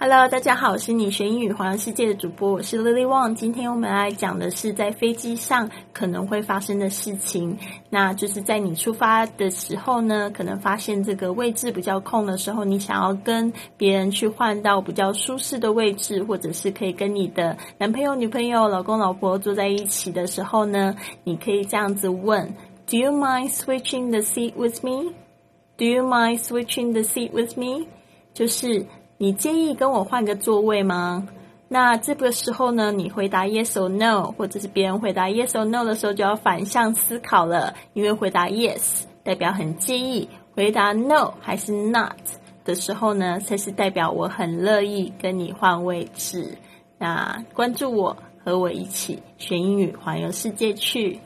Hello，大家好，我是你学英语环游世界的主播，我是 Lily Wang。今天我们来讲的是在飞机上可能会发生的事情。那就是在你出发的时候呢，可能发现这个位置比较空的时候，你想要跟别人去换到比较舒适的位置，或者是可以跟你的男朋友、女朋友、老公、老婆坐在一起的时候呢，你可以这样子问：Do you mind switching the seat with me? Do you mind switching the seat with me? 就是你介意跟我换个座位吗？那这个时候呢，你回答 yes or no，或者是别人回答 yes or no 的时候，就要反向思考了。因为回答 yes 代表很介意，回答 no 还是 not 的时候呢，才是代表我很乐意跟你换位置。那关注我，和我一起学英语，环游世界去。